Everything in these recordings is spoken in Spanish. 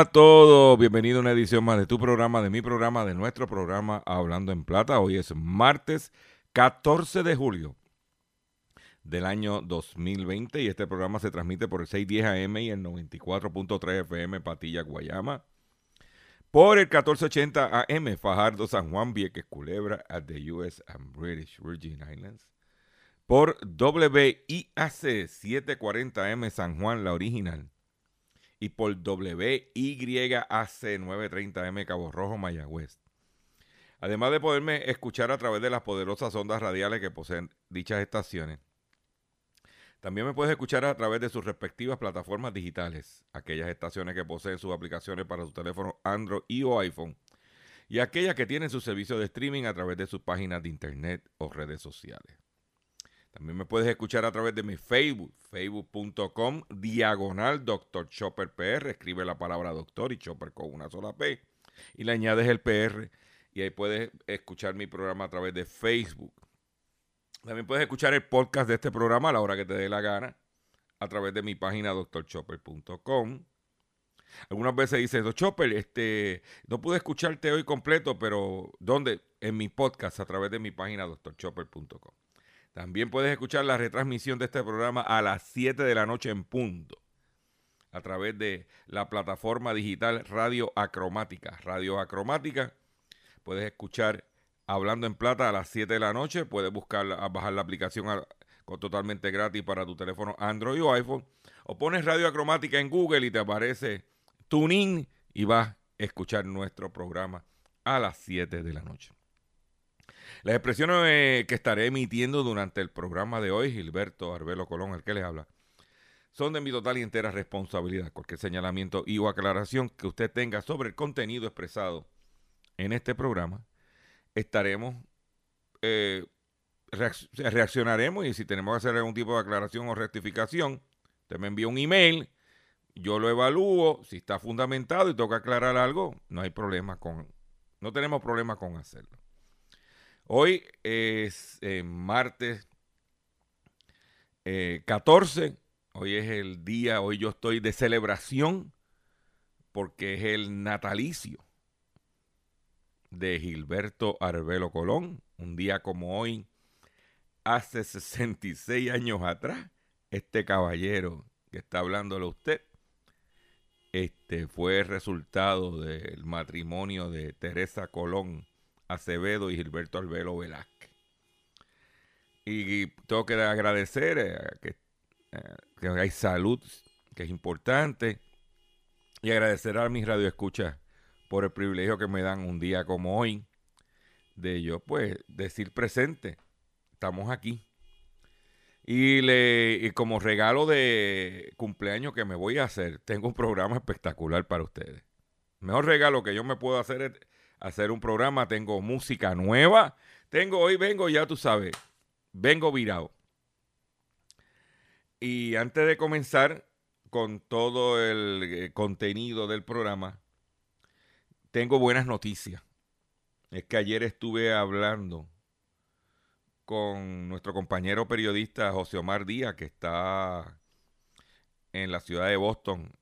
A todos, bienvenido a una edición más de tu programa, de mi programa, de nuestro programa Hablando en Plata. Hoy es martes 14 de julio del año 2020 y este programa se transmite por el 610 AM y el 94.3 FM Patilla Guayama, por el 1480 AM Fajardo San Juan Vieques Culebra at the US and British Virgin Islands, por WIAC 740M San Juan, la original, y por WYAC 930M Cabo Rojo, Mayagüez. Además de poderme escuchar a través de las poderosas ondas radiales que poseen dichas estaciones, también me puedes escuchar a través de sus respectivas plataformas digitales, aquellas estaciones que poseen sus aplicaciones para su teléfono Android y o iPhone, y aquellas que tienen su servicio de streaming a través de sus páginas de internet o redes sociales. También me puedes escuchar a través de mi Facebook, facebook.com, diagonal Dr. Chopper PR. Escribe la palabra doctor y Chopper con una sola P. Y le añades el PR. Y ahí puedes escuchar mi programa a través de Facebook. También puedes escuchar el podcast de este programa a la hora que te dé la gana. A través de mi página drchopper.com. Algunas veces dices, Doctor Chopper, este, no pude escucharte hoy completo, pero ¿dónde? En mi podcast a través de mi página drchopper.com. También puedes escuchar la retransmisión de este programa a las 7 de la noche en punto a través de la plataforma digital Radio Acromática. Radio Acromática, puedes escuchar Hablando en Plata a las 7 de la noche, puedes buscar, bajar la aplicación con, totalmente gratis para tu teléfono Android o iPhone, o pones Radio Acromática en Google y te aparece TuneIn y vas a escuchar nuestro programa a las 7 de la noche. Las expresiones eh, que estaré emitiendo durante el programa de hoy, Gilberto Arbelo Colón, el que les habla, son de mi total y entera responsabilidad. Cualquier señalamiento y o aclaración que usted tenga sobre el contenido expresado en este programa, estaremos, eh, reacc- reaccionaremos y si tenemos que hacer algún tipo de aclaración o rectificación, usted me envía un email, yo lo evalúo, si está fundamentado y toca aclarar algo, no hay problema con, no tenemos problema con hacerlo. Hoy es eh, martes eh, 14. Hoy es el día, hoy yo estoy de celebración porque es el natalicio de Gilberto Arbelo Colón. Un día como hoy, hace 66 años atrás, este caballero que está hablándole a usted, este fue resultado del matrimonio de Teresa Colón Acevedo y Gilberto Arbelo Velázquez. Y tengo que agradecer eh, que, eh, que hay salud, que es importante, y agradecer a mis radioescuchas por el privilegio que me dan un día como hoy, de yo pues decir presente, estamos aquí. Y, le, y como regalo de cumpleaños que me voy a hacer, tengo un programa espectacular para ustedes. Mejor regalo que yo me puedo hacer es hacer un programa. Tengo música nueva. Tengo, hoy vengo, ya tú sabes, vengo virado. Y antes de comenzar con todo el eh, contenido del programa, tengo buenas noticias. Es que ayer estuve hablando con nuestro compañero periodista José Omar Díaz, que está en la ciudad de Boston,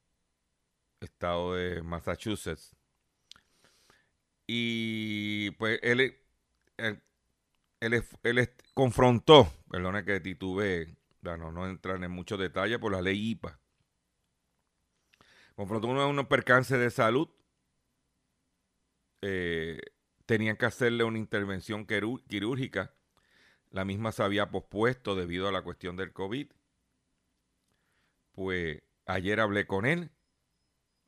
estado de Massachusetts. Y pues él, él, él, él confrontó, perdone que titube, no, no entrar en muchos detalles por la ley IPA. Confrontó uno- unos percances de salud. eh, tenían que hacerle una intervención quirúrgica. La misma se había pospuesto debido a la cuestión del COVID. Pues ayer hablé con él.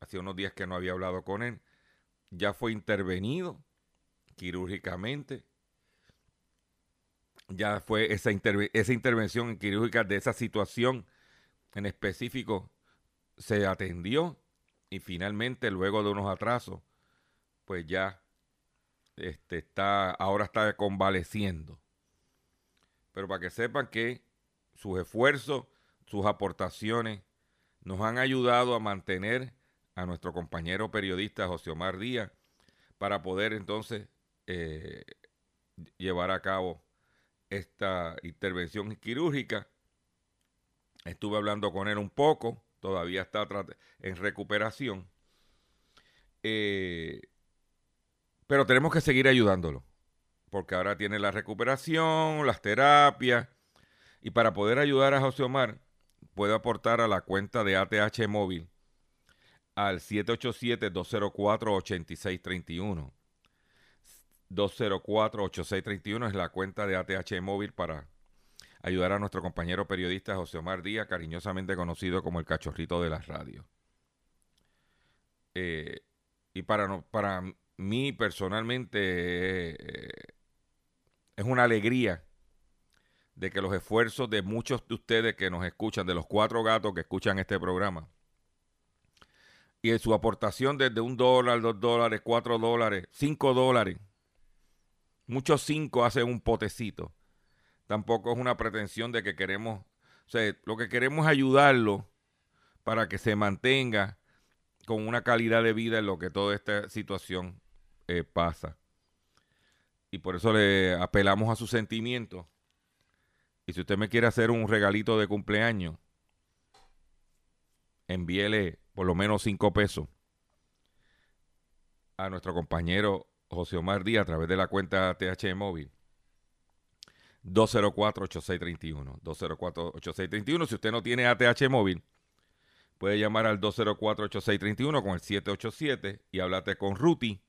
Hacía unos días que no había hablado con él. Ya fue intervenido quirúrgicamente. Ya fue esa, esa intervención quirúrgica de esa situación en específico se atendió y finalmente luego de unos atrasos pues ya este, está, ahora está convaleciendo. Pero para que sepan que sus esfuerzos, sus aportaciones nos han ayudado a mantener a nuestro compañero periodista José Omar Díaz para poder entonces eh, llevar a cabo esta intervención quirúrgica. Estuve hablando con él un poco, todavía está en recuperación. Eh, pero tenemos que seguir ayudándolo, porque ahora tiene la recuperación, las terapias, y para poder ayudar a José Omar, puede aportar a la cuenta de ATH Móvil al 787-204-8631. 204-8631 es la cuenta de ATH Móvil para ayudar a nuestro compañero periodista José Omar Díaz, cariñosamente conocido como el cachorrito de las radios. Eh, y para, para mí personalmente eh, es una alegría de que los esfuerzos de muchos de ustedes que nos escuchan, de los cuatro gatos que escuchan este programa, y su aportación desde un dólar, dos dólares, cuatro dólares, cinco dólares, muchos cinco hacen un potecito. Tampoco es una pretensión de que queremos, o sea, lo que queremos es ayudarlo para que se mantenga con una calidad de vida en lo que toda esta situación eh, pasa. Y por eso le apelamos a sus sentimientos. Y si usted me quiere hacer un regalito de cumpleaños, envíele por lo menos cinco pesos a nuestro compañero José Omar Díaz a través de la cuenta TH Móvil. 204-8631. 204-8631. Si usted no tiene ATH móvil, puede llamar al 204-8631 con el 787 y hablarte con Ruti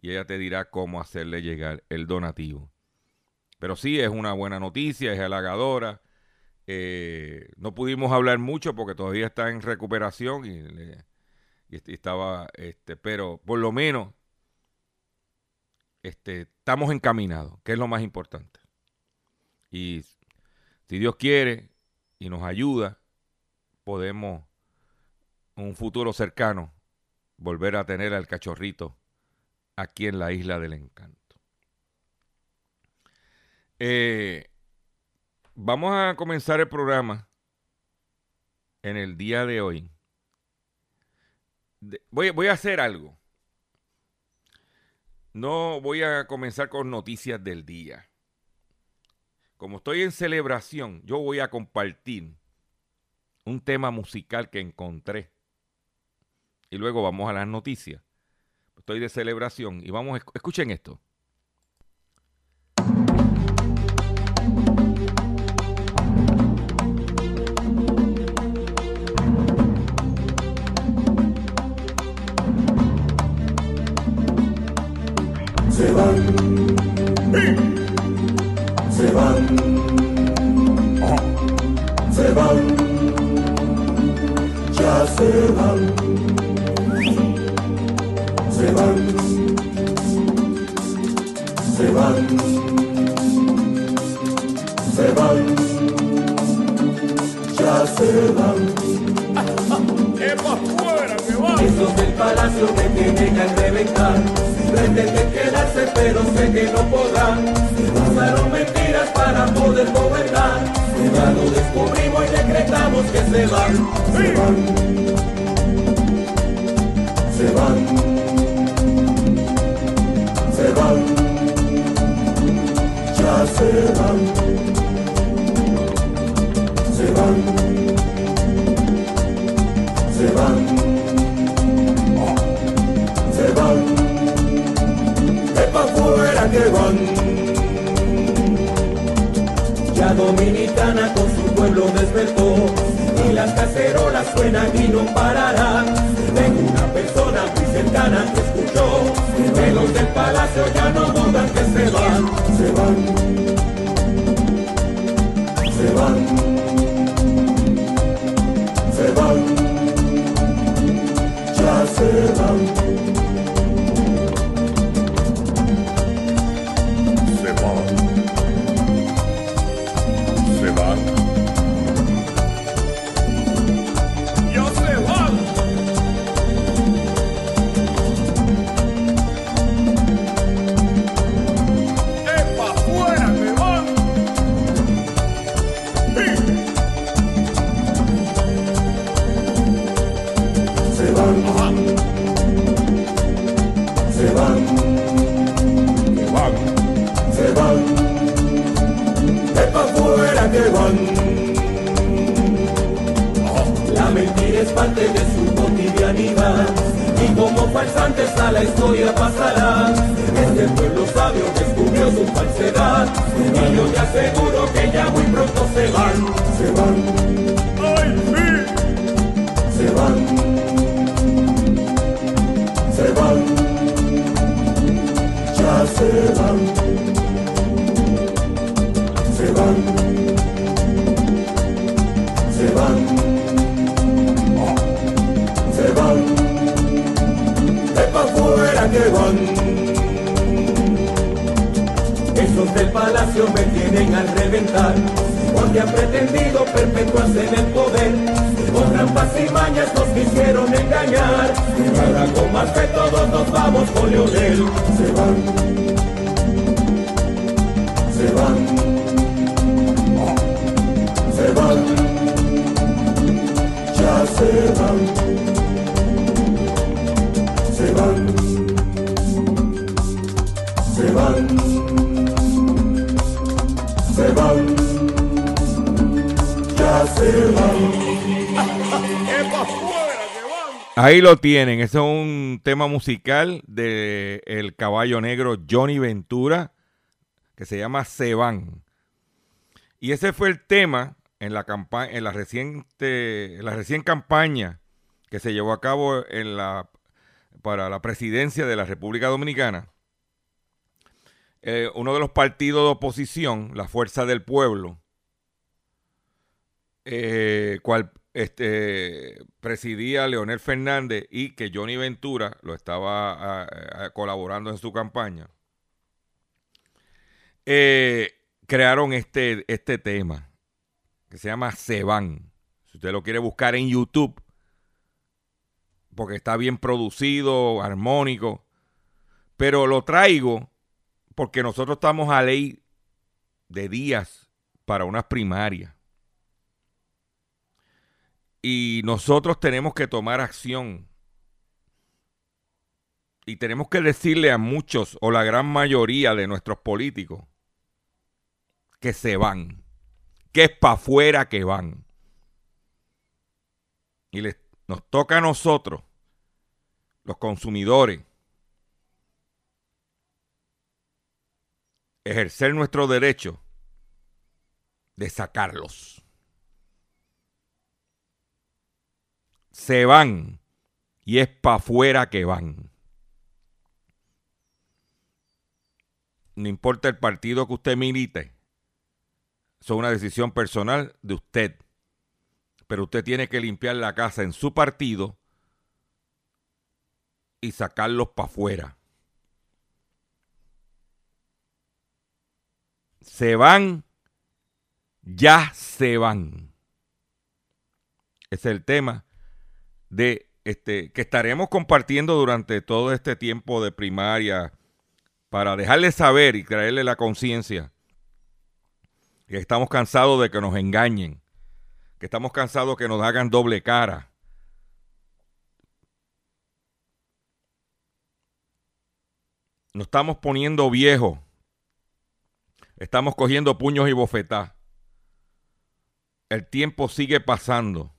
y ella te dirá cómo hacerle llegar el donativo. Pero sí, es una buena noticia, es halagadora. Eh, no pudimos hablar mucho porque todavía está en recuperación y, estaba, este, pero por lo menos este, estamos encaminados, que es lo más importante. Y si Dios quiere y nos ayuda, podemos en un futuro cercano volver a tener al cachorrito aquí en la isla del encanto. Eh, vamos a comenzar el programa en el día de hoy. voy, a hacer algo. No voy a comenzar con noticias del día. Como estoy en celebración, yo voy a compartir un tema musical que encontré. Y luego vamos a las noticias estoy de celebración y vamos, escuchen esto. Se van se van, se van, se van, ya se van. fuera que van! Esos del palacio me tienen que reventar. Pretenden quedarse, pero sé que no podrán. Usaron mentiras para poder gobernar. Ya lo descubrimos y decretamos que se van. Se van. Se van se van, ya se van, se van, se van, pa' fuera que van. Ya Dominicana con su pueblo despertó y las cacerolas suenan y no pararán. Tengo una persona muy cercana que escuchó que los del palacio ya no van, se van, se van, ya se van. Falsantes a la historia pasará. Este pueblo sabio descubrió su falsedad. Y yo te aseguro que ya muy pronto se van, se van, ¡Ay, sí! se van, se van, ya se van, Esos del palacio me tienen al reventar, porque han pretendido perpetuarse en el poder. Con trampas y mañas nos quisieron engañar, y ahora con más que todos nos vamos con Leonel. Se van, se van, se van, ya se van, Ahí lo tienen. Ese es un tema musical de el caballo negro Johnny Ventura que se llama Se van. Y ese fue el tema en la campaña, en la reciente, en la recién campaña que se llevó a cabo en la para la presidencia de la República Dominicana. Eh, uno de los partidos de oposición, la Fuerza del Pueblo, eh, cual este, presidía Leonel Fernández y que Johnny Ventura lo estaba colaborando en su campaña, eh, crearon este, este tema que se llama Se van. Si usted lo quiere buscar en YouTube, porque está bien producido, armónico, pero lo traigo porque nosotros estamos a ley de días para unas primarias. Y nosotros tenemos que tomar acción. Y tenemos que decirle a muchos o la gran mayoría de nuestros políticos que se van. Que es para afuera que van. Y les, nos toca a nosotros, los consumidores, ejercer nuestro derecho de sacarlos. Se van y es para afuera que van. No importa el partido que usted milite, es una decisión personal de usted. Pero usted tiene que limpiar la casa en su partido y sacarlos para afuera. se van, ya se van. Ese es el tema de este que estaremos compartiendo durante todo este tiempo de primaria para dejarles saber y traerle la conciencia que estamos cansados de que nos engañen, que estamos cansados de que nos hagan doble cara. Nos estamos poniendo viejos. Estamos cogiendo puños y bofetá. El tiempo sigue pasando.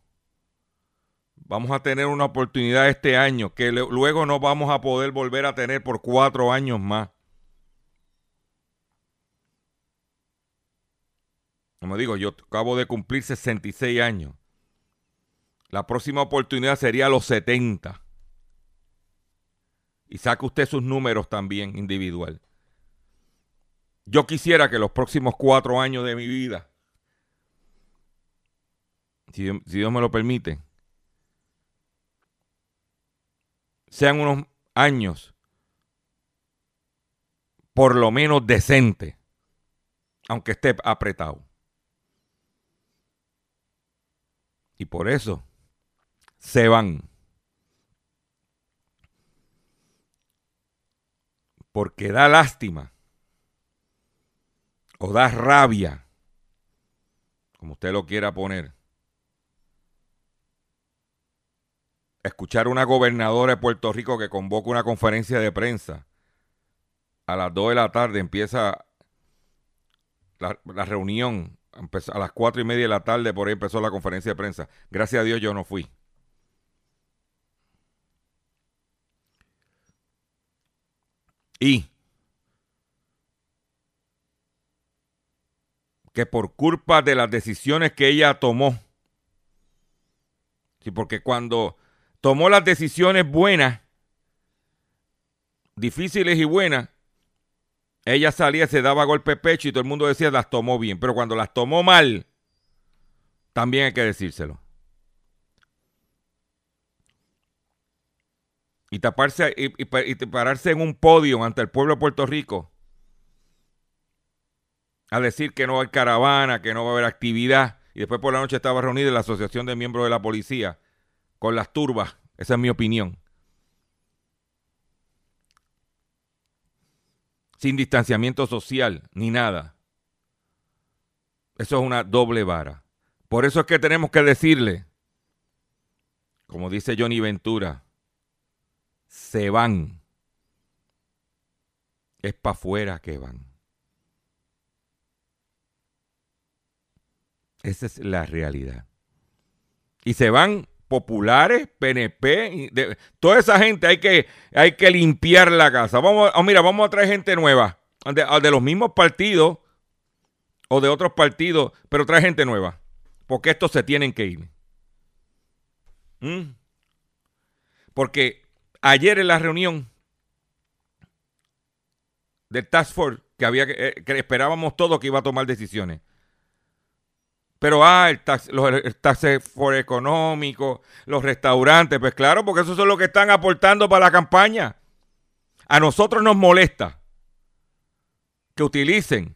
Vamos a tener una oportunidad este año que luego no vamos a poder volver a tener por cuatro años más. Como digo, yo acabo de cumplir 66 años. La próxima oportunidad sería los 70. Y saque usted sus números también individual. yo quisiera que los próximos cuatro años de mi vida, si, si Dios me lo permite, sean unos años por lo menos decentes, aunque esté apretado. Y por eso se van. Porque da lástima o da rabia, como usted lo quiera poner, escuchar una gobernadora de Puerto Rico que convoca una conferencia de prensa. A las 2 de la tarde empieza la, reunión. a las 4 y media de la tarde por ahí empezó la conferencia de prensa. Gracias a Dios yo no fui. Y que por culpa de las decisiones que ella tomó, sí, porque cuando tomó las decisiones buenas, difíciles y buenas, ella salía, se daba golpe pecho y todo el mundo decía las tomó bien, pero cuando las tomó mal, también hay que decírselo. Y taparse y, pararse en un podio ante el pueblo de Puerto Rico a decir que no hay caravana, que no va a haber actividad. Y después por la noche estaba reunida la Asociación de Miembros de la Policía con las turbas. Esa es mi opinión. Sin distanciamiento social ni nada. Eso es una doble vara. Por eso es que tenemos que decirle, como dice Johnny Ventura, se van. Es para afuera que van. Esa es la realidad. Y se van populares, PNP, toda esa gente hay que, hay que limpiar la casa. Vamos, oh, mira, vamos a traer gente nueva, de, de, los mismos partidos o de otros partidos, pero trae gente nueva, porque estos se tienen que ir. ¿Mm? Porque ayer en la reunión del Task Force, que, había, eh, que esperábamos todos que iba a tomar decisiones, pero, ah, el tax, los, for económico, los restaurantes, pues claro, porque esos son los que están aportando para la campaña. A nosotros nos molesta que utilicen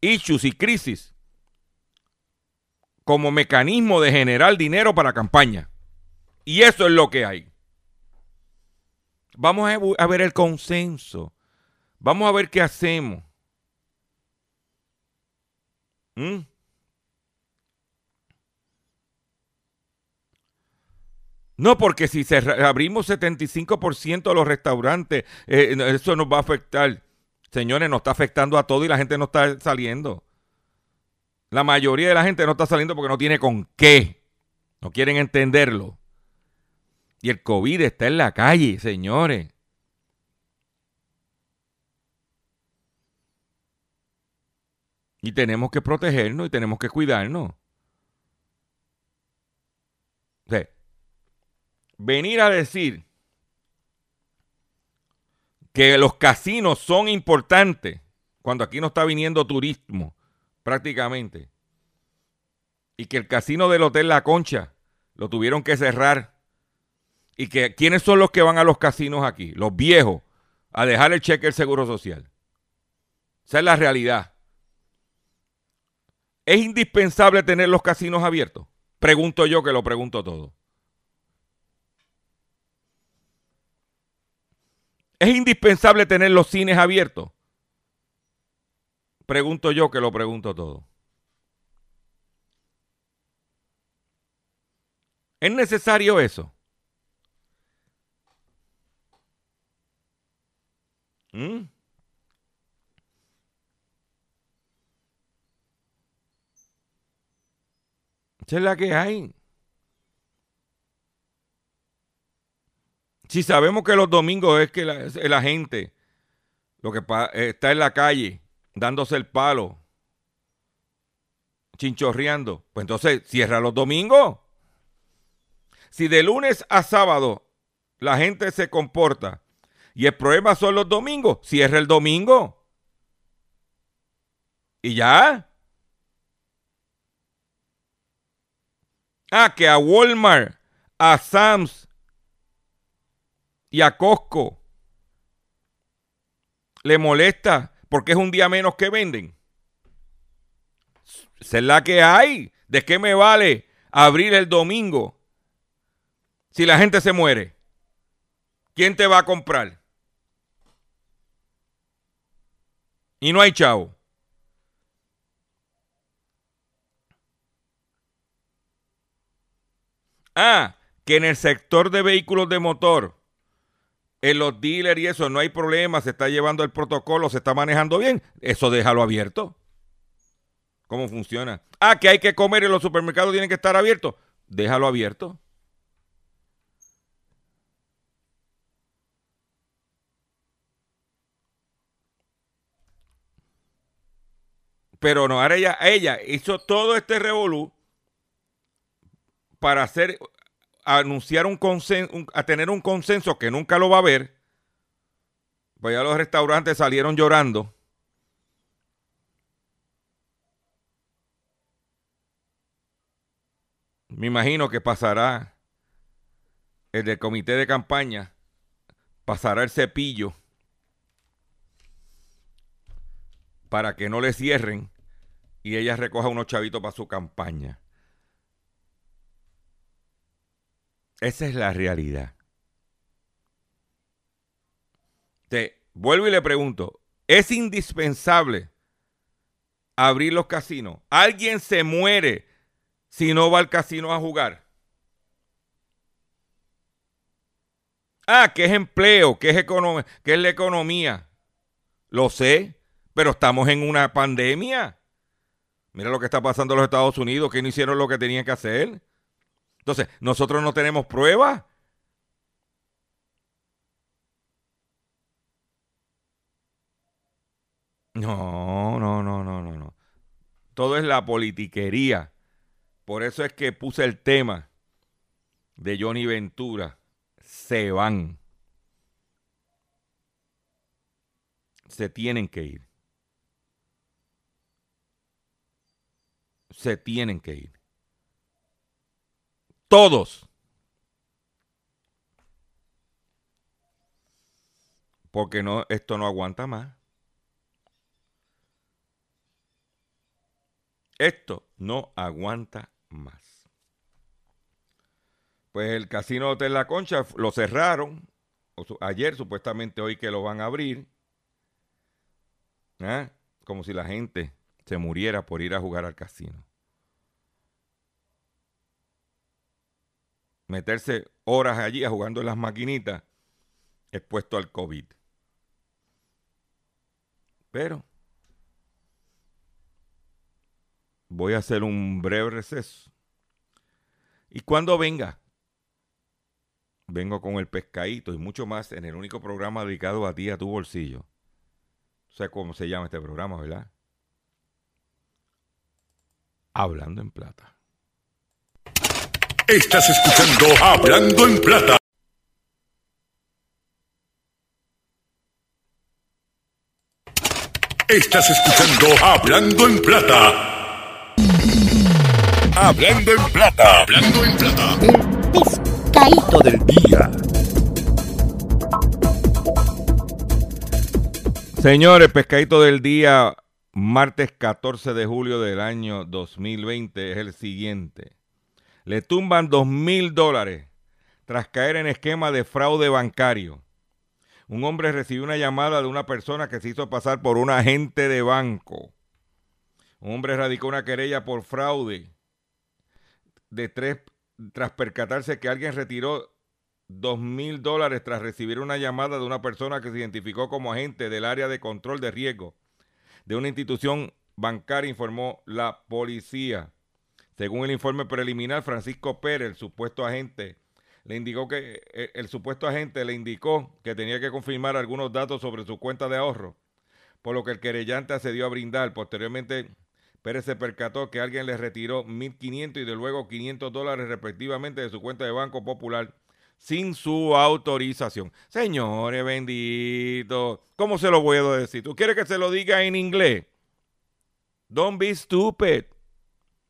issues y crisis como mecanismo de generar dinero para campaña. Y eso es lo que hay. Vamos a ver el consenso. Vamos a ver qué hacemos. ¿Mm? No, porque si abrimos 75% de los restaurantes, eh, eso nos va a afectar. Señores, nos está afectando a todo y la gente no está saliendo. La mayoría de la gente no está saliendo porque no tiene con qué. No quieren entenderlo. Y el COVID está en la calle, señores. Y tenemos que protegernos y tenemos que cuidarnos. Venir a decir que los casinos son importantes cuando aquí no está viniendo turismo prácticamente y que el casino del Hotel La Concha lo tuvieron que cerrar y que quiénes son los que van a los casinos aquí, los viejos, a dejar el cheque del Seguro Social. Esa es la realidad. ¿Es indispensable tener los casinos abiertos? Pregunto yo que lo pregunto todo. ¿Es indispensable tener los cines abiertos? Pregunto yo que lo pregunto todo. ¿Es necesario eso? ¿Mm? Esa es la que hay. Si sabemos que los domingos es que la, gente lo que está en la calle dándose el palo, chinchorreando, pues entonces cierra los domingos. Si de lunes a sábado la gente se comporta y el problema son los domingos, cierra el domingo. ¿Y ya? Ah, que a Walmart, a Sam's y a Costco le molesta porque es un día menos que venden. Esa es la que hay. ¿De qué me vale abrir el domingo si la gente se muere? ¿Quién te va a comprar? Y no hay chavo. Ah, que en el sector de vehículos de motor, en los dealers y eso, no hay problema, se está llevando el protocolo, se está manejando bien. Eso déjalo abierto. ¿Cómo funciona? Ah, que hay que comer y los supermercados tienen que estar abiertos. Déjalo abierto. Pero no, ahora ella, ella hizo todo este revolú para hacer, anunciar un consenso, a tener un consenso que nunca lo va a haber. Pues ya los restaurantes salieron llorando. Me imagino que pasará el del comité de campaña, pasará el cepillo para que no le cierren y ella recoja unos chavitos para su campaña. Esa es la realidad. Te vuelvo y le pregunto, ¿es indispensable abrir los casinos? ¿Alguien se muere si no va al casino a jugar? Ah, que es empleo, que es, es la economía. Lo sé, pero estamos en una pandemia. Mira lo que está pasando en los Estados Unidos, que no hicieron lo que tenían que hacer. Entonces, nosotros no tenemos pruebas. No, no, no, no, no, no. Todo es la politiquería. Por eso es que puse el tema de Johnny Ventura. Se van. Se tienen que ir. Se tienen que ir. Todos. Porque no, esto no aguanta más. Esto no aguanta más. Pues el casino Hotel La Concha lo cerraron. Ayer, supuestamente hoy que lo van a abrir. ¿Ah? Como si la gente se muriera por ir a jugar al casino. Meterse horas allí jugando en las maquinitas expuesto al COVID. Pero voy a hacer un breve receso. Y cuando venga, vengo con el pescadito y mucho más en el único programa dedicado a ti, a tu bolsillo. No sé cómo se llama este programa, ¿verdad? Hablando en plata. Estás escuchando Hablando en Plata. Estás escuchando Hablando en Plata. Hablando en Plata. Hablando en Plata. El pescadito del día. Señores, pescadito del día, martes 14 de julio del año 2020 es el siguiente le tumban dos mil dólares tras caer en esquema de fraude bancario. Un hombre recibió una llamada de una persona que se hizo pasar por un agente de banco. Un hombre radicó una querella por fraude de tres tras percatarse que alguien retiró dos mil dólares tras recibir una llamada de una persona que se identificó como agente del área de control de riesgo de una institución bancaria, informó la policía. Según el informe preliminar, Francisco Pérez, el supuesto agente, le indicó que eh, el, supuesto agente le indicó que tenía que confirmar algunos datos sobre su cuenta de ahorro, por lo que el querellante accedió a brindar. Posteriormente, Pérez se percató que alguien le retiró 1.500 y de luego 500 dólares respectivamente de su cuenta de Banco Popular sin su autorización. Señores, bendito, ¿cómo se lo puedo decir? ¿Tú quieres que se lo diga en inglés? Don't be stupid.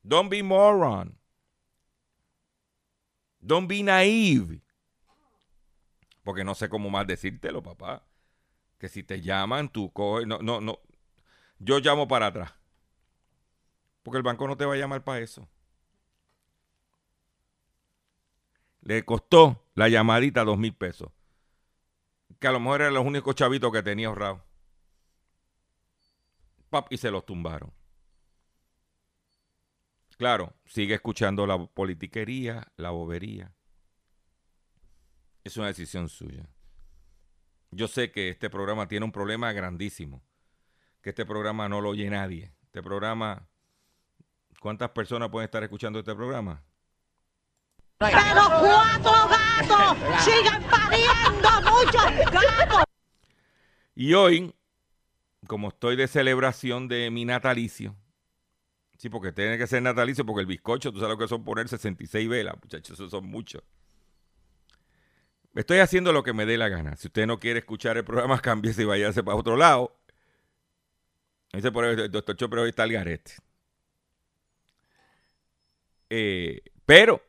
Don't be moron. Don't be naive. Porque no sé cómo más decírtelo, papá. Que si te llaman, tú coges. No, no, no. Yo llamo para atrás. Porque el banco no te va a llamar para eso. Le costó la llamadita dos mil pesos. Que a lo mejor eran los únicos chavitos que tenía ahorrado. Pap, y se los tumbaron. Claro, sigue escuchando la politiquería, la bobería. Es una decisión suya. Yo sé que este programa tiene un problema grandísimo. Que este programa no lo oye nadie. Este programa. ¿Cuántas personas pueden estar escuchando este programa? Pero cuatro gatos siguen pariendo muchos gatos. Y hoy, como estoy de celebración de mi natalicio, sí, porque tiene que ser natalicio, porque el bizcocho, tú sabes lo que son poner 66 velas, muchachos, eso son muchos. Estoy haciendo lo que me dé la gana. Si usted no quiere escuchar el programa, cámbiese y váyase para otro lado. Dice por el doctor Chopper hoy está al garete. Eh, pero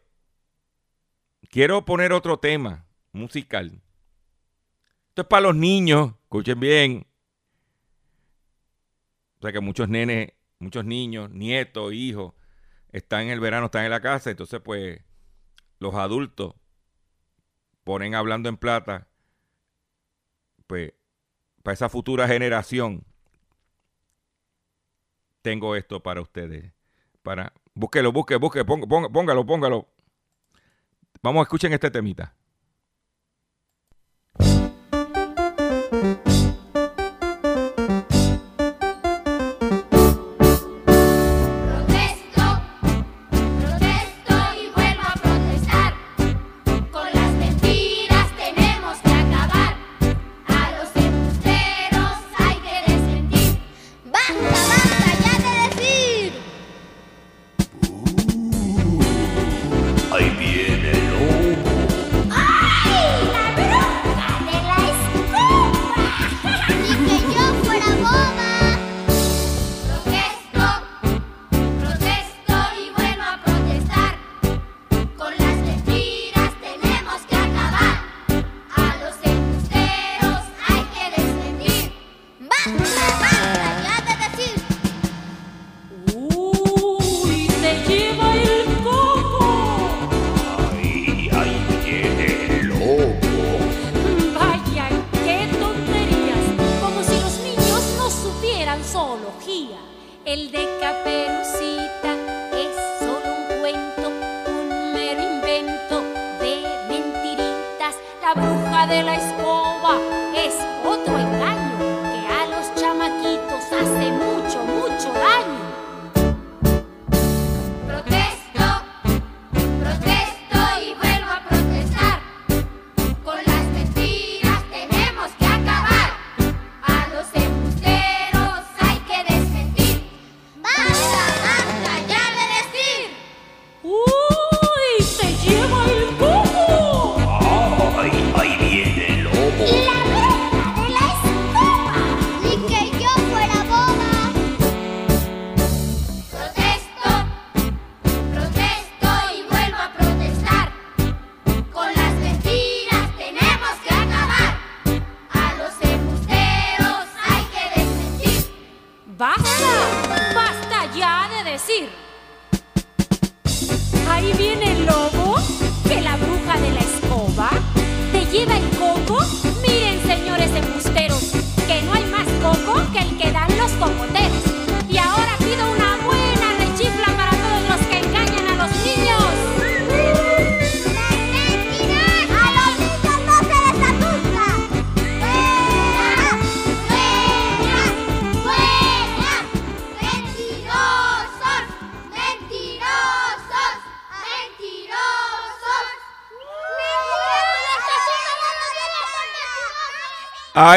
quiero poner otro tema musical. Esto es para los niños, escuchen bien. O sea que muchos nenes, muchos niños, nietos, hijos, están en el verano, están en la casa, entonces pues los adultos ponen hablando en plata, pues para esa futura generación tengo esto para ustedes. Para, búsquelo, búsquelo, búsquelo, póngalo, póngalo. Vamos, escuchen este temita. De la escoba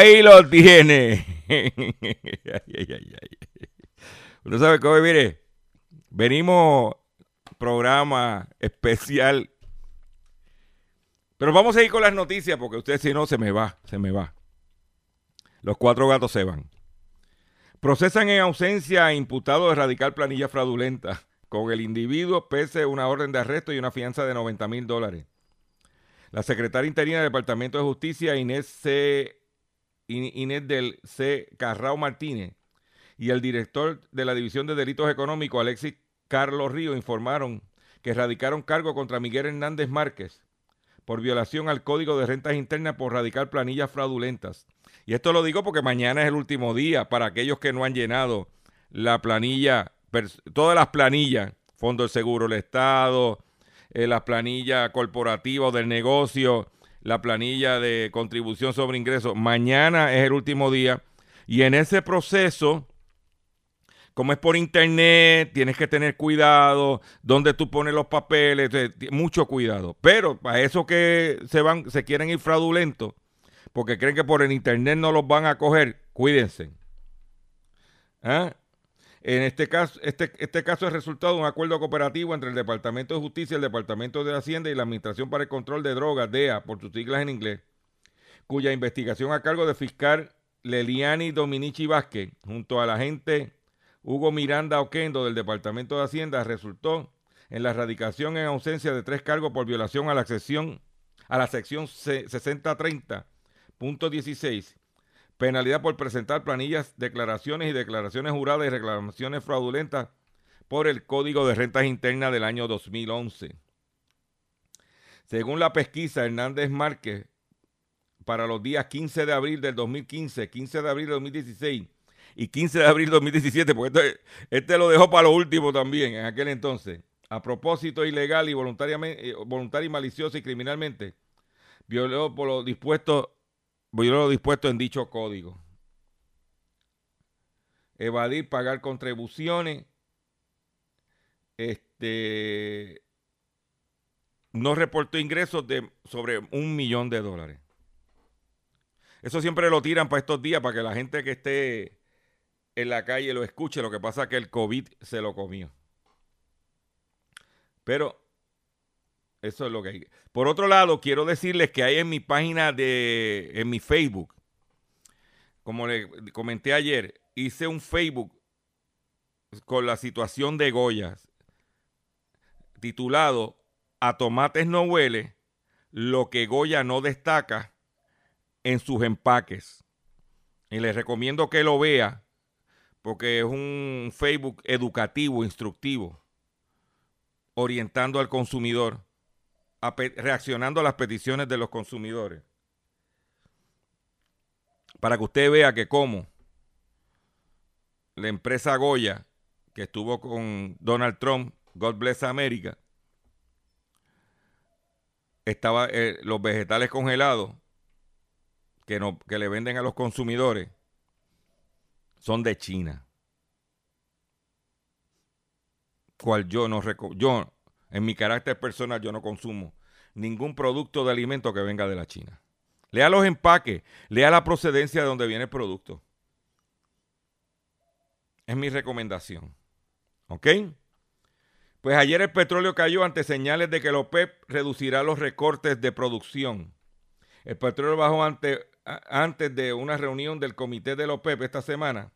Ahí lo tiene. Uno sabe cómo, mire, venimos programa especial. Pero vamos a ir con las noticias porque usted si no se me va, se me va. Los cuatro gatos se van. Procesan en ausencia a imputado de radical planilla fraudulenta con el individuo pese a una orden de arresto y una fianza de 90 mil dólares. La secretaria interina del Departamento de Justicia, Inés, C, Inés del C. Carrao Martínez, y el director de la División de Delitos Económicos, Alexis Carlos Río, informaron que radicaron cargo contra Miguel Hernández Márquez por violación al Código de Rentas Internas por radical planillas fraudulentas. Y esto lo digo porque mañana es el último día para aquellos que no han llenado la planilla, todas las planillas, Fondo del Seguro del Estado, eh, las planillas corporativas del negocio, la planilla de contribución sobre ingresos. Mañana es el último día y en ese proceso, como es por internet, tienes que tener cuidado, donde tú pones los papeles, eh, mucho cuidado. Pero para eso que se van, se quieren ir fraudulentos, porque creen que por el internet no los van a coger, cuídense. ¿Ah? En este caso, este, este caso es resultado de un acuerdo cooperativo entre el Departamento de Justicia, el Departamento de Hacienda y la Administración para el Control de Drogas, DEA, por sus siglas en inglés, cuya investigación a cargo de fiscal Leliani Dominici Vázquez, junto al agente Hugo Miranda Oquendo del Departamento de Hacienda, resultó en la erradicación en ausencia de tres cargos por violación a la sección, a la sección C- 6030.16 penalidad por presentar planillas, declaraciones y declaraciones juradas y reclamaciones fraudulentas por el Código de Rentas Internas del año 2011. Según la pesquisa, Hernández Márquez, para los días 15 de abril del 2015, 15 de abril del 2016 y 15 de abril del 2017, porque este, este lo dejó para lo último también en aquel entonces, a propósito ilegal y voluntariamente, eh, voluntaria y maliciosa y criminalmente, violó por lo dispuesto violó lo dispuesto en dicho código. Evadir, pagar contribuciones, este, no reportó ingresos de sobre un millón de dólares. Eso siempre lo tiran para estos días, para que la gente que esté en la calle lo escuche. Lo que pasa es que el COVID se lo comió. Pero eso es lo que hay. Por otro lado, quiero decirles que hay en mi página de, en mi Facebook, como le comenté ayer, hice un Facebook con la situación de Goyas, titulado A tomates no huele, lo que Goya no destaca en sus empaques. Y les recomiendo que lo vea, porque es un Facebook educativo, instructivo, orientando al consumidor reaccionando a las peticiones de los consumidores. Para que usted vea que como la empresa Goya, que estuvo con Donald Trump, God bless America, estaba eh, los vegetales congelados que, no, que le venden a los consumidores son de China. Cual yo no yo en mi carácter personal yo no consumo ningún producto de alimento que venga de la China. Lea los empaques, lea la procedencia de donde viene el producto. Es mi recomendación. ¿Ok? Pues ayer el petróleo cayó ante señales de que la OPEP reducirá los recortes de producción. El petróleo bajó ante, antes de una reunión del comité de la OPEP esta semana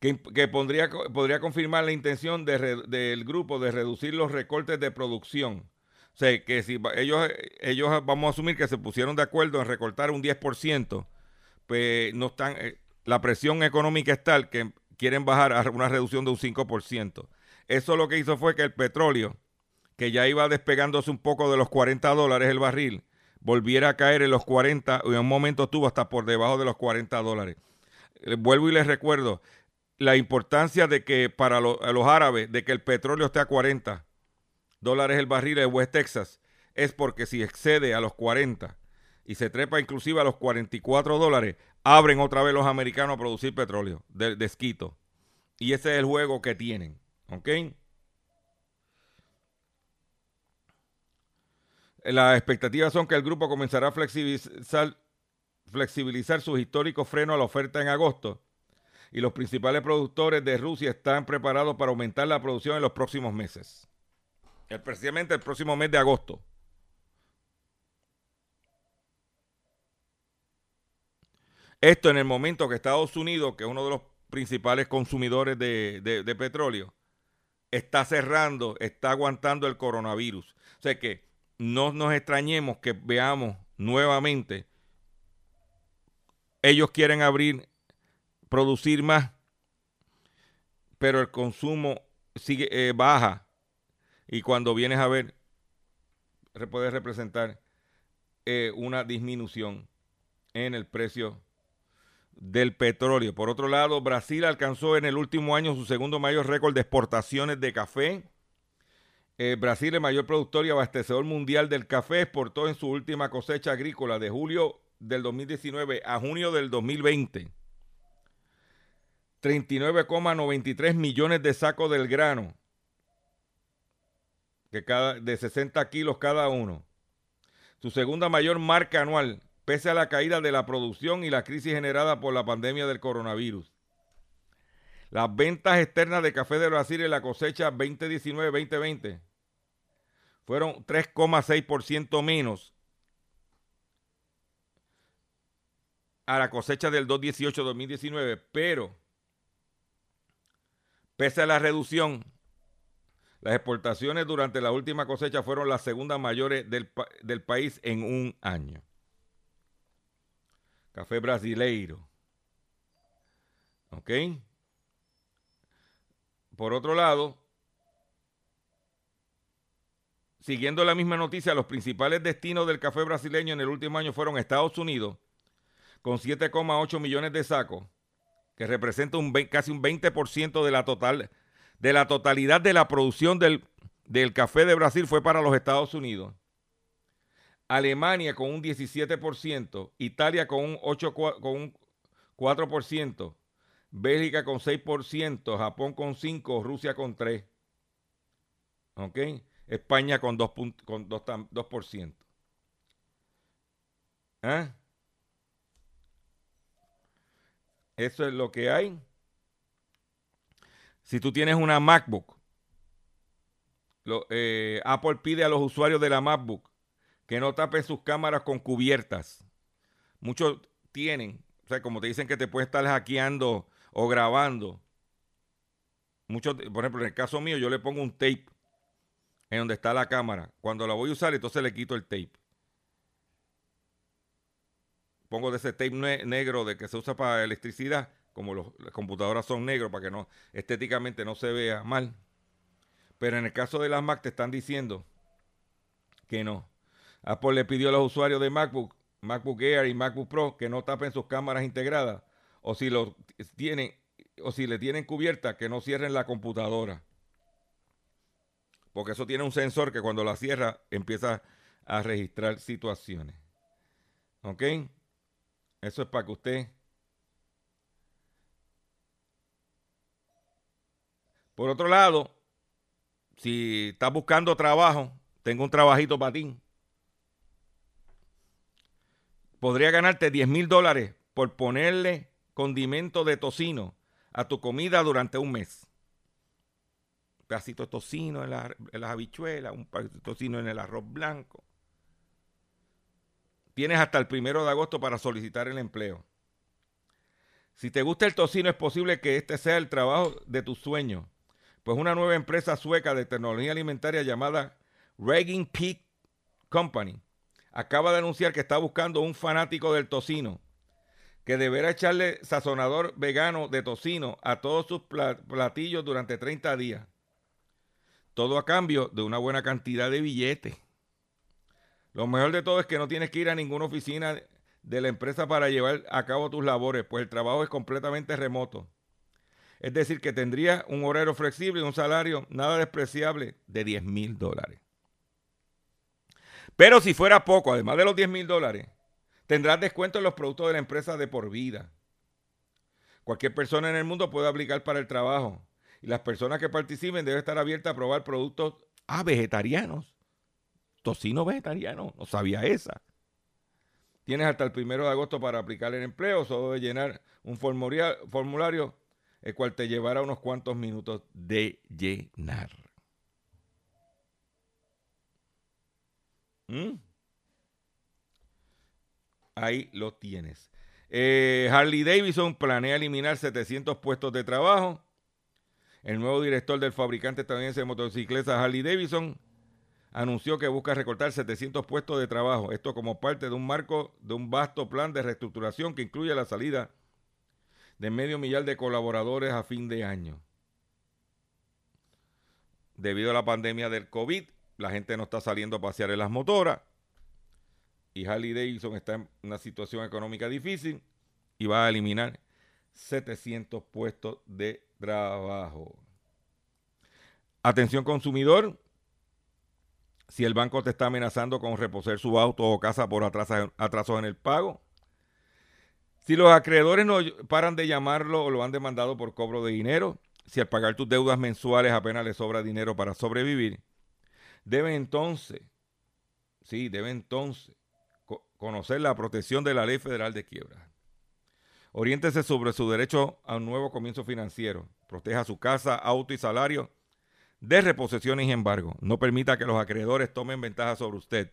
que, que podría confirmar la intención del grupo de reducir los recortes de producción. O sea, que si ellos, ellos vamos a asumir que se pusieron de acuerdo en recortar un 10%, pues no están, eh, la presión económica es tal que quieren bajar a una reducción de un 5%. Eso lo que hizo fue que el petróleo, que ya iba despegándose un poco de los 40 dólares el barril, volviera a caer en los 40, y en un momento estuvo hasta por debajo de los 40 dólares. Eh, Vuelvo y les recuerdo la importancia de que para los árabes, de que el petróleo esté a 40 dólares el barril en West Texas, es porque si excede a los 40 y se trepa inclusive a los 44 dólares, abren otra vez los americanos a producir petróleo de, de esquito. Y ese es el juego que tienen. ¿Ok? Las expectativas son que el grupo comenzará a flexibilizar, flexibilizar sus históricos frenos a la oferta en agosto. Y los principales productores de Rusia están preparados para aumentar la producción en los próximos meses. Especialmente el próximo mes de agosto. Esto en el momento que Estados Unidos, que es uno de los principales consumidores de petróleo, está cerrando, está aguantando el coronavirus. O sea que no nos extrañemos que veamos nuevamente, ellos quieren abrir, producir más, pero el consumo sigue eh, baja y cuando vienes a ver puede representar eh, una disminución en el precio del petróleo. Por otro lado, Brasil alcanzó en el último año su segundo mayor récord de exportaciones de café. Eh, Brasil, el mayor productor y abastecedor mundial del café, exportó en su última cosecha agrícola de julio del 2019 a junio del 2020 39,93 millones de sacos del grano, que cada, de 60 kilos cada uno. Su segunda mayor marca anual, pese a la caída de la producción y la crisis generada por la pandemia del coronavirus. Las ventas externas de café de Brasil en la cosecha 2019-2020 fueron 3,6% menos a la cosecha del 2018-2019, pero pese a la reducción, las exportaciones durante la última cosecha fueron las segundas mayores del, del país en un año. Café brasileiro. ¿Ok? Por otro lado, siguiendo la misma noticia, los principales destinos del café brasileño en el último año fueron Estados Unidos, con 7,8 millones de sacos, que representa un, casi un 20% de la, total, de la totalidad de la producción del, café de Brasil fue para los Estados Unidos. Alemania con un 17%, Italia con un, 8, cua- con un 4%, Bélgica con 6%, Japón con 5%, Rusia con 3%. ¿Ok? España con 2%. punt- Con 2, tam- 2%. ¿Ah? Eso es lo que hay. Si tú tienes una MacBook, eh, Apple pide a los usuarios de la MacBook que no tapen sus cámaras con cubiertas. Muchos tienen, o sea, como te dicen que te pueden estar hackeando o grabando. Muchos, por ejemplo, en el caso mío, yo le pongo un tape en donde está la cámara. Cuando la voy a usar, entonces le quito el tape. Pongo de ese tape ne- negro de que se usa para electricidad, como los, las computadoras son negros, para que no estéticamente no se vea mal. Pero en el caso de las Mac te están diciendo que no. Apple le pidió a los usuarios de MacBook, MacBook Air y MacBook Pro que no tapen sus cámaras integradas o si lo tienen o si le tienen cubierta que no cierren la computadora. Porque eso tiene un sensor que cuando la cierra empieza a registrar situaciones. ¿Ok? Eso es para que usted Por otro lado, si estás buscando trabajo, tengo un trabajito para ti. Podría ganarte 10 mil dólares por ponerle condimento de tocino a tu comida durante un mes. Un pedacito de tocino en, la- en las habichuelas, un pedacito de tocino en el arroz blanco. Tienes hasta el primero de agosto para solicitar el empleo. Si te gusta el tocino, es posible que este sea el trabajo de tus sueños. Pues una nueva empresa sueca de tecnología alimentaria llamada Regging Pig Company acaba de anunciar que está buscando un fanático del tocino que deberá echarle sazonador vegano de tocino a todos sus pla- platillos durante 30 días. Todo a cambio de una buena cantidad de billetes. Lo mejor de todo es que no tienes que ir a ninguna oficina de la empresa para llevar a cabo tus labores, pues el trabajo es completamente remoto. Es decir, que tendría un horario flexible y un salario nada despreciable de 10 mil dólares. Pero si fuera poco, además de los 10 mil dólares, tendrás descuento en los productos de la empresa de por vida. Cualquier persona en el mundo puede aplicar para el trabajo. Y las personas que participen deben estar abiertas a probar productos ah, vegetarianos. Tocino vegetariano. No sabía esa. Tienes hasta el primero de agosto para aplicar el empleo. Solo de llenar un formulario, el cual te llevará unos cuantos minutos de llenar. ¿Mm? Ahí lo tienes. Eh, Harley Davidson planea eliminar 700 puestos de trabajo. El nuevo director del fabricante estadounidense de motocicletas Harley Davidson anunció que busca recortar 700 puestos de trabajo. Esto como parte de un marco de un vasto plan de reestructuración que incluye la salida medio millar de colaboradores a fin de año. Debido a la pandemia del COVID, la gente no está saliendo a pasear en las motoras y Harley Davidson está en una situación económica difícil y va a eliminar 700 puestos de trabajo. Atención consumidor, si el banco te está amenazando con reposer su auto o casa por atrasos en el pago, si los acreedores no paran de llamarlo o lo han demandado por cobro de dinero, si al pagar tus deudas mensuales apenas le sobra dinero para sobrevivir, debe entonces, sí, debe entonces co- conocer la protección de la Ley Federal de Quiebra. Oriéntese sobre su derecho a un nuevo comienzo financiero. Proteja su casa, auto y salario de reposiciones y embargo. No permita que los acreedores tomen ventaja sobre usted.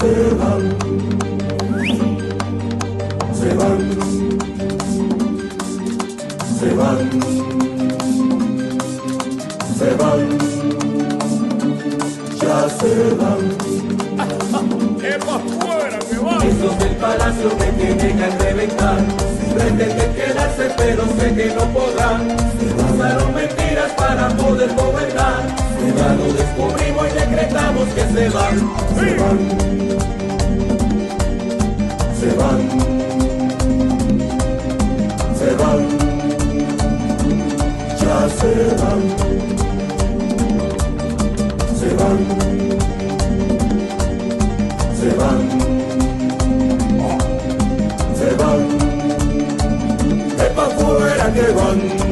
se van, se van, se van, se van, ya se van. Esos del palacio me tienen a reventar. Pretenden quedarse, pero sé que no podrán. Usaron mentiras para poder gobernar. Ya lo descubrimos y decretamos que se van. Se van. Se van. Se van. Ya se van. Se van. Se van. Se van. De pa' fuera que van.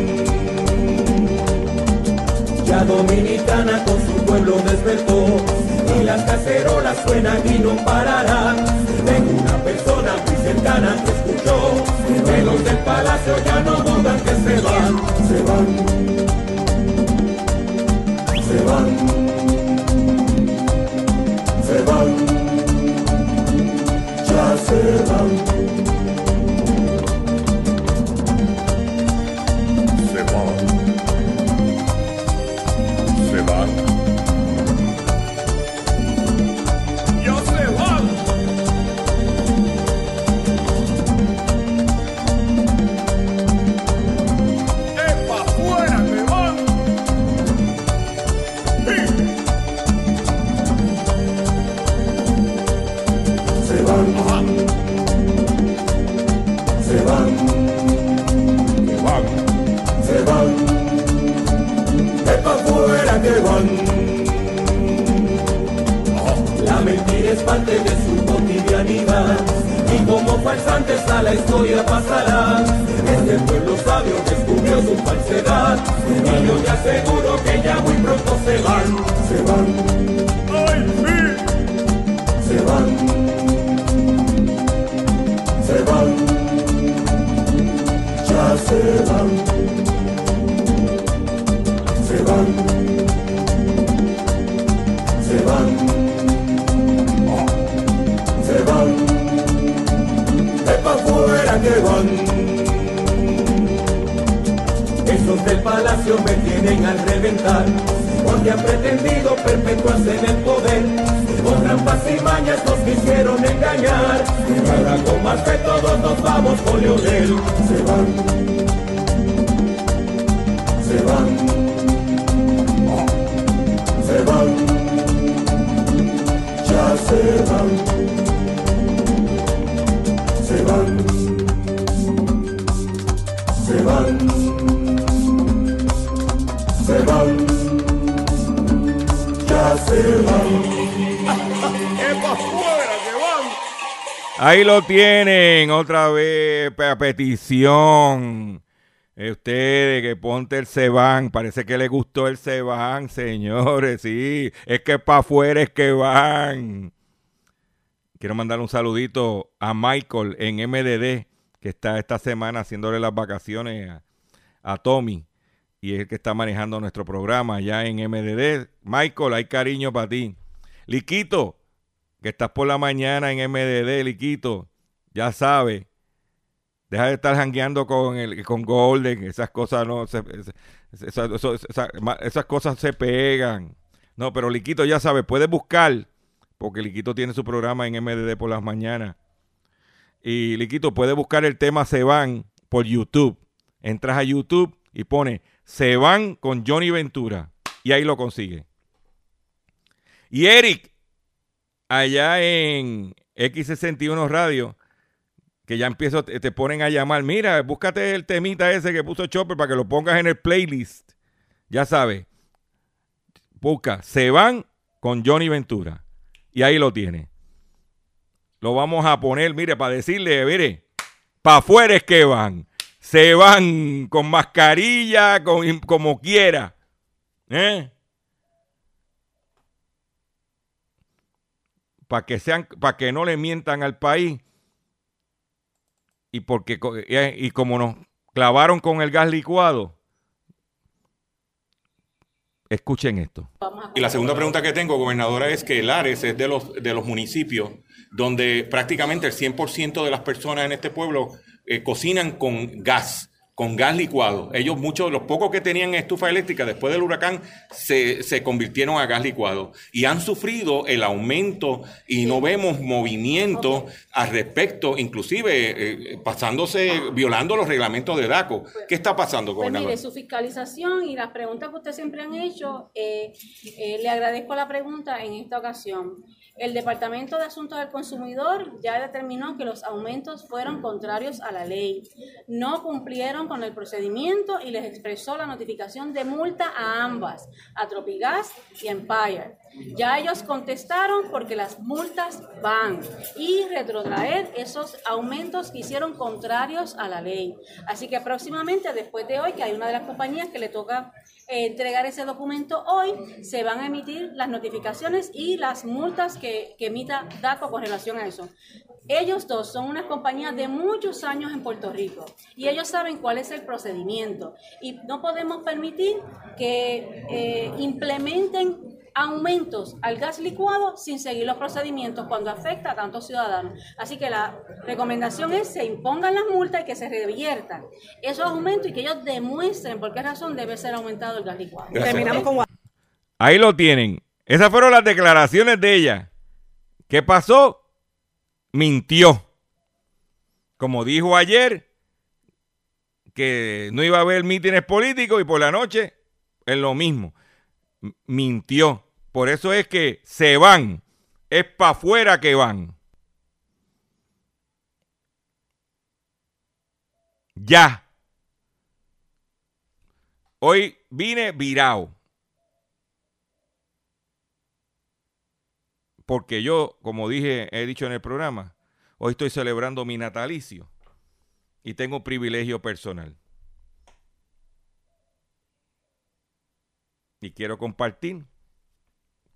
Dominicana con su pueblo despertó. Y las cacerolas suenan y no pararán. Tengo una persona muy cercana que escuchó. Que los del palacio ya no dudan que se van, se van, todos nos vamos con Leonel. Se van, se van, se van, ya se van, Ahí lo tienen, otra vez, a petición. Eh, ustedes que ponte el Seban, parece que le gustó el Seban, señores, sí, es que para afuera es que van. Quiero mandar un saludito a Michael en MDD, que está esta semana haciéndole las vacaciones a, a Tommy, y es el que está manejando nuestro programa allá en MDD. Michael, hay cariño para ti. Liquito, que estás por la mañana en MDD, Liquito, ya sabes. Deja de estar jangueando con el con Golden, esas cosas no se, esas cosas se pegan. No, pero Liquito ya sabe, puedes buscar, porque Liquito tiene su programa en MDD por las mañanas. Y Liquito puede buscar el tema Se van por YouTube. Entras a YouTube y pone Se van con Johnny Ventura. Y ahí lo consigue. Y Eric, allá en X61 Radio, que ya empiezo, te, ponen a llamar. Mira, búscate el temita ese que puso Chopper para que lo pongas en el playlist. Ya sabes. Busca, se van con Johnny Ventura. Y ahí lo tiene. Lo vamos a poner, mire, para decirle, mire, para afuera es que van. Se van con mascarilla, con, como quiera. ¿Eh? Para que sean, para que no le mientan al país. Y porque y como nos clavaron con el gas licuado. Escuchen esto. Y la segunda pregunta que tengo, gobernadora, es que Lares es de los, de los municipios donde prácticamente el 100% de las personas en este pueblo eh, cocinan con gas, con gas licuado. Ellos, muchos, los pocos que tenían estufa eléctrica después del huracán, se, se convirtieron a gas licuado y han sufrido el aumento y no vemos movimiento al respecto, inclusive eh, pasándose, violando los reglamentos de DACO. ¿Qué está pasando, Pues gobernador? mire, su fiscalización y las preguntas que ustedes siempre han hecho, eh, eh, le agradezco la pregunta en esta ocasión. El Departamento de Asuntos del Consumidor ya determinó que los aumentos fueron contrarios a la ley. No cumplieron con el procedimiento y les expresó la notificación de multa a ambas, a Tropigas y Empire. Ya ellos contestaron porque las multas van y retrotraer esos aumentos que hicieron contrarios a la ley. Así que próximamente, después de hoy, que hay una de las compañías que le toca eh, entregar ese documento hoy, se van a emitir las notificaciones y las multas que, que emita DACO con relación a eso. Ellos dos son unas compañías de muchos años en Puerto Rico y ellos saben cuál es el procedimiento y no podemos permitir que eh, implementen aumentos al gas licuado sin seguir los procedimientos cuando afecta a tantos ciudadanos. Así que la recomendación es se impongan las multas y que se reviertan esos aumentos y que ellos demuestren por qué razón debe ser aumentado el gas licuado. Gracias. Ahí lo tienen. Esas fueron las declaraciones de ella. ¿Qué pasó? Mintió. Como dijo ayer, que no iba a haber mítines políticos y por la noche es lo mismo. Mintió. Por eso es que se van. Es para afuera que van. Ya. Hoy vine virado. Porque yo, como dije, he dicho en el programa, hoy estoy celebrando mi natalicio y tengo un privilegio personal. Y quiero compartir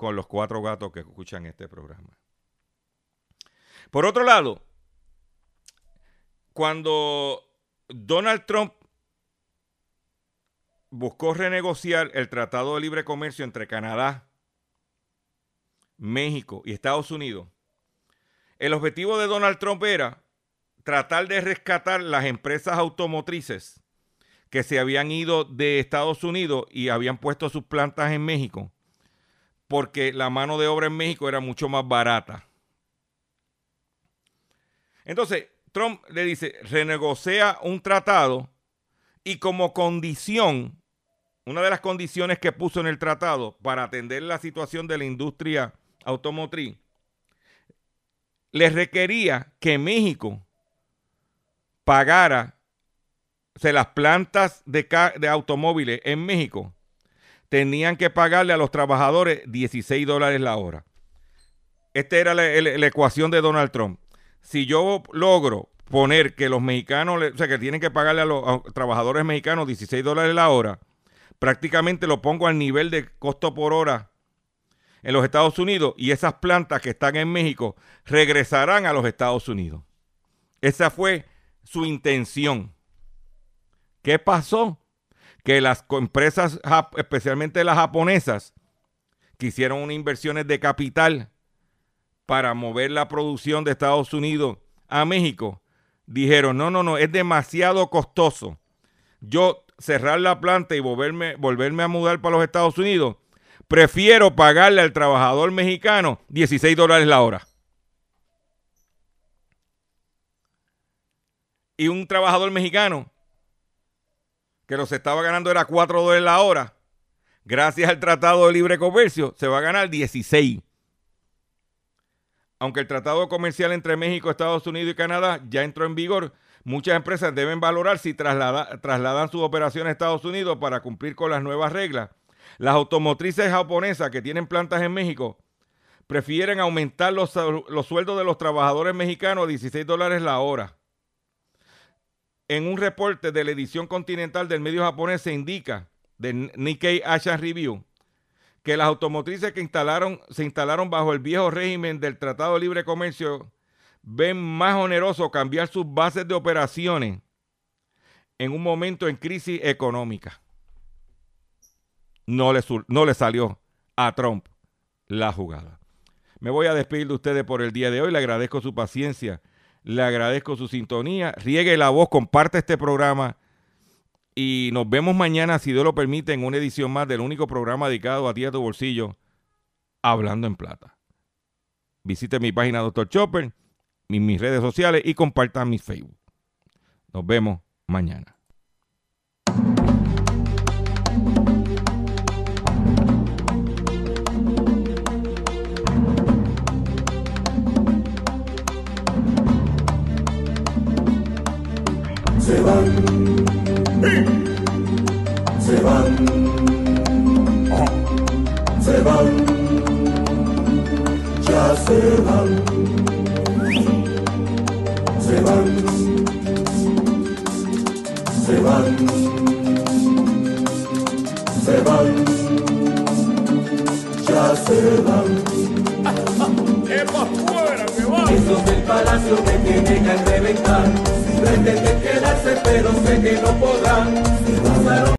con los cuatro gatos que escuchan este programa. Por otro lado, cuando Donald Trump buscó renegociar el Tratado de Libre Comercio entre Canadá, México y Estados Unidos, el objetivo de Donald Trump era tratar de rescatar las empresas automotrices que se habían ido de Estados Unidos y habían puesto sus plantas en México, porque la mano de obra en México era mucho más barata. Entonces, Trump le dice, renegocia un tratado y como condición, una de las condiciones que puso en el tratado para atender la situación de la industria automotriz, le requería que México pagara o las plantas de, de automóviles en México tenían que pagarle a los trabajadores 16 dólares la hora. Esta era la, ecuación de Donald Trump. Si yo logro poner que los mexicanos, o sea, que tienen que pagarle a los a trabajadores mexicanos 16 dólares la hora, prácticamente lo pongo al nivel de costo por hora en los Estados Unidos y esas plantas que están en México regresarán a los Estados Unidos. Esa fue su intención. ¿Qué pasó? Que las empresas, especialmente las japonesas, que hicieron unas inversiones de capital para mover la producción de Estados Unidos a México, dijeron, no, no, no, es demasiado costoso. Yo cerrar la planta y volverme, volverme a mudar para los Estados Unidos, prefiero pagarle al trabajador mexicano 16 dólares la hora. Y un trabajador mexicano que los estaba ganando era 4 dólares la hora, gracias al Tratado de Libre Comercio, se va a ganar 16. Aunque el tratado comercial entre México, Estados Unidos y Canadá ya entró en vigor, muchas empresas deben valorar si traslada- trasladan sus operaciones a Estados Unidos para cumplir con las nuevas reglas. Las automotrices japonesas que tienen plantas en México prefieren aumentar los, los sueldos de los trabajadores mexicanos a 16 dólares la hora. En un reporte de la edición continental del medio japonés se indica, de Nikkei Asian Review, que las automotrices que instalaron, se instalaron bajo el viejo régimen del Tratado de Libre Comercio ven más oneroso cambiar sus bases de operaciones en un momento en crisis económica. No no le salió a Trump la jugada. Me voy a despedir de ustedes por el día de hoy. Le agradezco su paciencia, le agradezco su sintonía. Riegue la voz, comparte este programa y nos vemos mañana, si Dios lo permite, en una edición más del único programa dedicado a ti a tu bolsillo, Hablando en Plata. Visite mi página Dr. Chopper, mi- mis redes sociales y compartan mi Facebook. Nos vemos mañana. Se van, se van, se van, ya se van, se van, se van, se van, ya se van. Esos del palacio me tienen que reventar pretenden quedarse, pero sé que no podrán.